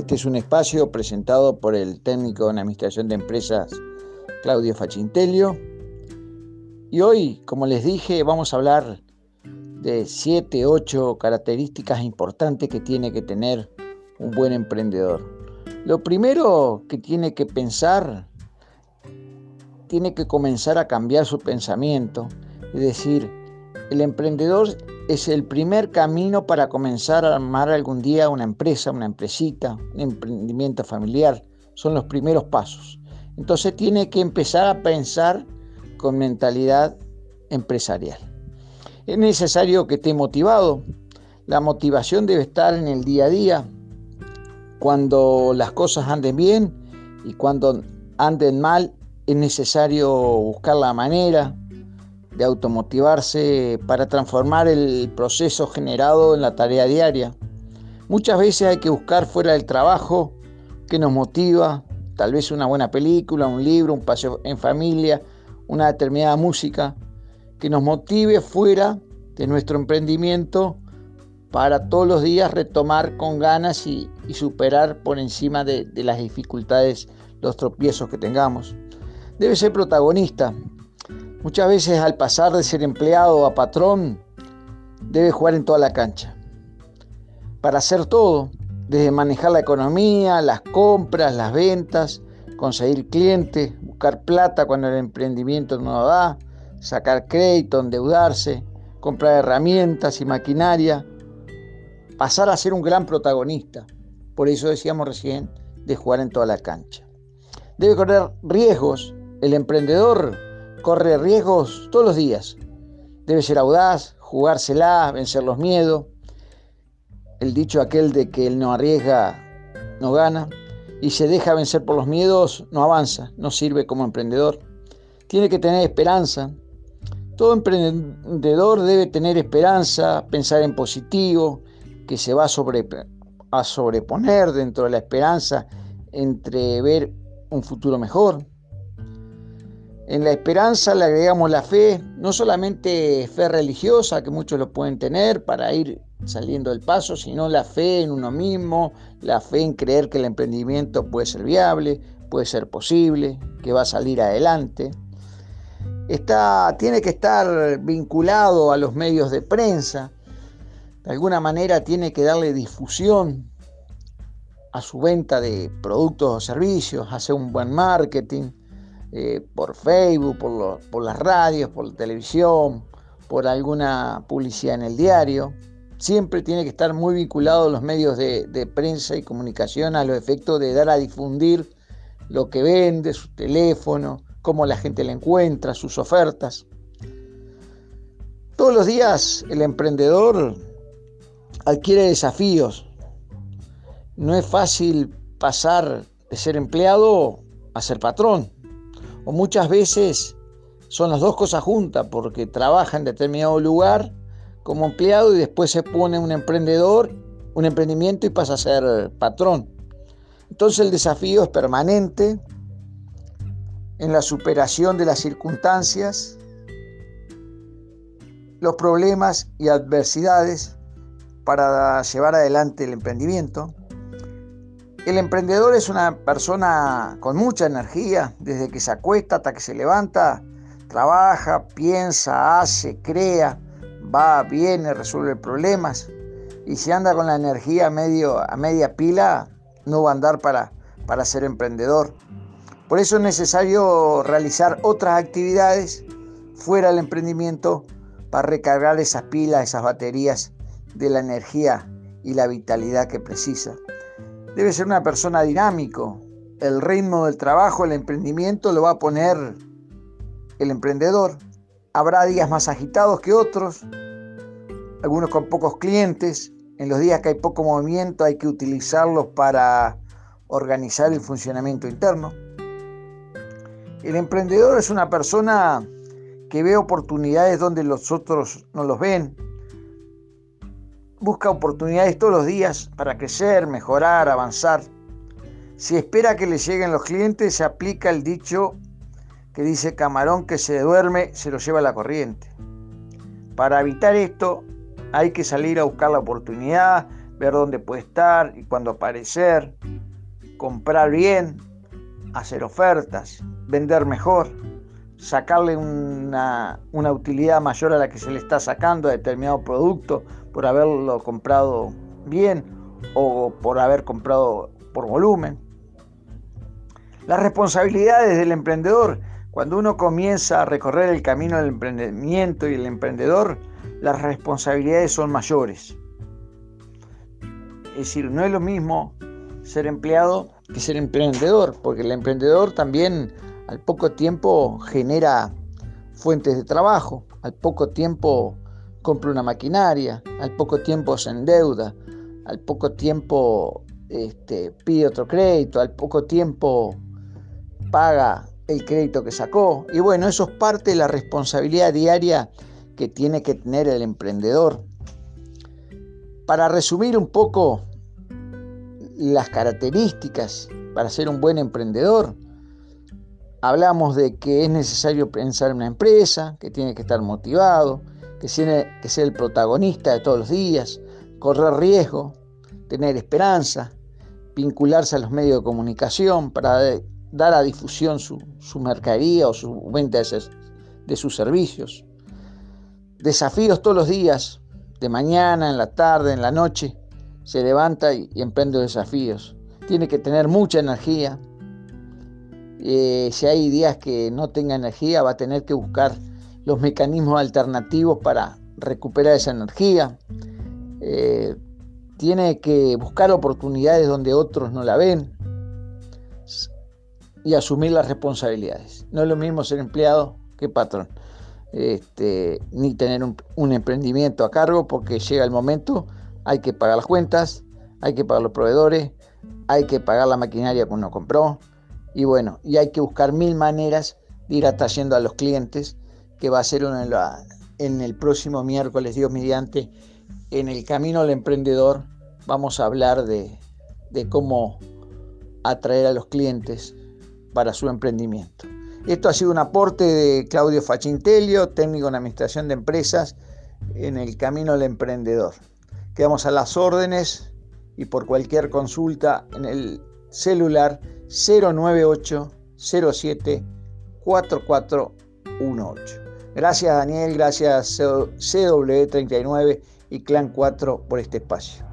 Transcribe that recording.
Este es un espacio presentado por el técnico en administración de empresas Claudio Fachintelio. Y hoy, como les dije, vamos a hablar de 7, 8 características importantes que tiene que tener un buen emprendedor. Lo primero que tiene que pensar, tiene que comenzar a cambiar su pensamiento. Es decir, el emprendedor es el primer camino para comenzar a armar algún día una empresa, una empresita, un emprendimiento familiar. Son los primeros pasos. Entonces tiene que empezar a pensar con mentalidad empresarial. Es necesario que esté motivado. La motivación debe estar en el día a día. Cuando las cosas anden bien y cuando anden mal, es necesario buscar la manera de automotivarse para transformar el proceso generado en la tarea diaria. Muchas veces hay que buscar fuera del trabajo que nos motiva, tal vez una buena película, un libro, un paseo en familia, una determinada música, que nos motive fuera de nuestro emprendimiento para todos los días retomar con ganas y, superar por encima de, las dificultades los tropiezos que tengamos. Debe ser protagonista, Muchas veces al pasar de ser empleado a patrón, debe jugar en toda la cancha. Para hacer todo, desde manejar la economía, las compras, las ventas, conseguir clientes, buscar plata cuando el emprendimiento no da, sacar crédito, endeudarse, comprar herramientas y maquinaria, pasar a ser un gran protagonista. Por eso decíamos recién de jugar en toda la cancha. Debe correr riesgos. El emprendedor corre riesgos todos los días. Debe ser audaz, jugársela, vencer los miedos. El dicho aquel de que él no arriesga, no gana. Y se deja vencer por los miedos, no avanza, no sirve como emprendedor. Tiene que tener esperanza. Todo emprendedor debe tener esperanza, pensar en positivo, que se va a, a sobreponer dentro de la esperanza entre ver un futuro mejor. En la esperanza le agregamos la fe, no solamente fe religiosa, que muchos lo pueden tener para ir saliendo del paso, sino la fe en uno mismo, la fe en creer que el emprendimiento puede ser viable, puede ser posible, que va a salir adelante. Está, tiene que estar vinculado a los medios de prensa, de alguna manera tiene que darle difusión a su venta de productos o servicios, hacer un buen marketing, eh, por Facebook, por, las radios, por la televisión, por alguna publicidad en el diario. Siempre tiene que estar muy vinculado a los medios de, de prensa y comunicación a los efectos de dar a difundir lo que vende, su teléfono, cómo la gente le encuentra, sus ofertas. Todos los días el emprendedor adquiere desafíos. No es fácil pasar de ser empleado a ser patrón muchas veces son las dos cosas juntas, porque trabaja en determinado lugar como empleado y después se pone un emprendedor, un emprendimiento y pasa a ser patrón. Entonces el desafío es permanente en la superación de las circunstancias, los problemas y adversidades para llevar adelante el emprendimiento. El emprendedor es una persona con mucha energía, desde que se acuesta hasta que se levanta, trabaja, piensa, hace, crea, va, viene, resuelve problemas. Y si anda con la energía a, medio, a media pila, no va a andar para, para ser emprendedor. Por eso es necesario realizar otras actividades fuera del emprendimiento para recargar esas pilas, esas baterías de la energía y la vitalidad que precisa. Debe ser una persona dinámico. El ritmo del trabajo, el emprendimiento lo va a poner el emprendedor. Habrá días más agitados que otros, algunos con pocos clientes. En los días que hay poco movimiento hay que utilizarlos para organizar el funcionamiento interno. El emprendedor es una persona que ve oportunidades donde los otros no los ven, busca oportunidades todos los días para crecer, mejorar, avanzar. Si espera que le lleguen los clientes, se aplica el dicho que dice camarón que se duerme, se lo lleva la corriente. Para evitar esto, hay que salir a buscar la oportunidad, ver dónde puede estar y cuándo aparecer, comprar bien, hacer ofertas, vender mejor, sacarle una, una, utilidad mayor a la que se le está sacando a determinado producto por haberlo comprado bien o por haber comprado por volumen. Las responsabilidades del emprendedor, cuando uno comienza a recorrer el camino del emprendimiento y el emprendedor, las responsabilidades son mayores. Es decir, no es lo mismo ser empleado que ser emprendedor, porque el emprendedor también al poco tiempo genera fuentes de trabajo, al poco tiempo compra una maquinaria, al poco tiempo se endeuda, al poco tiempo este, pide otro crédito, al poco tiempo paga el crédito que sacó. Y bueno, eso es parte de la responsabilidad diaria que tiene que tener el emprendedor. Para resumir un poco las características para ser un buen emprendedor, hablamos de que es necesario pensar en una empresa, que tiene que estar motivado, que tiene que ser el protagonista de todos los días, correr riesgo, tener esperanza, vincularse a los medios de comunicación para dar a difusión su, mercadería o su venta de sus servicios. Desafíos todos los días, de mañana, en la tarde, en la noche, se levanta y, emprende desafíos. Tiene que tener mucha energía. Eh, si hay días que no tenga energía, va a tener que buscar los mecanismos alternativos para recuperar esa energía. Eh, tiene que buscar oportunidades donde otros no la ven y asumir las responsabilidades. No es lo mismo ser empleado que patrón, este, ni tener un, emprendimiento a cargo porque llega el momento, hay que pagar las cuentas, hay que pagar los proveedores, hay que pagar la maquinaria que uno compró y bueno, y hay que buscar mil maneras de ir atrayendo a los clientes, que va a ser en el próximo miércoles, Dios mediante, en el camino al emprendedor vamos a hablar de, cómo atraer a los clientes para su emprendimiento. Esto ha sido un aporte de Claudio Fachintelio, técnico en administración de empresas, en el camino al emprendedor. Quedamos a las órdenes y por cualquier consulta en el celular 098 07 4418. Gracias Daniel, gracias CW39 y Clan 4 por este espacio.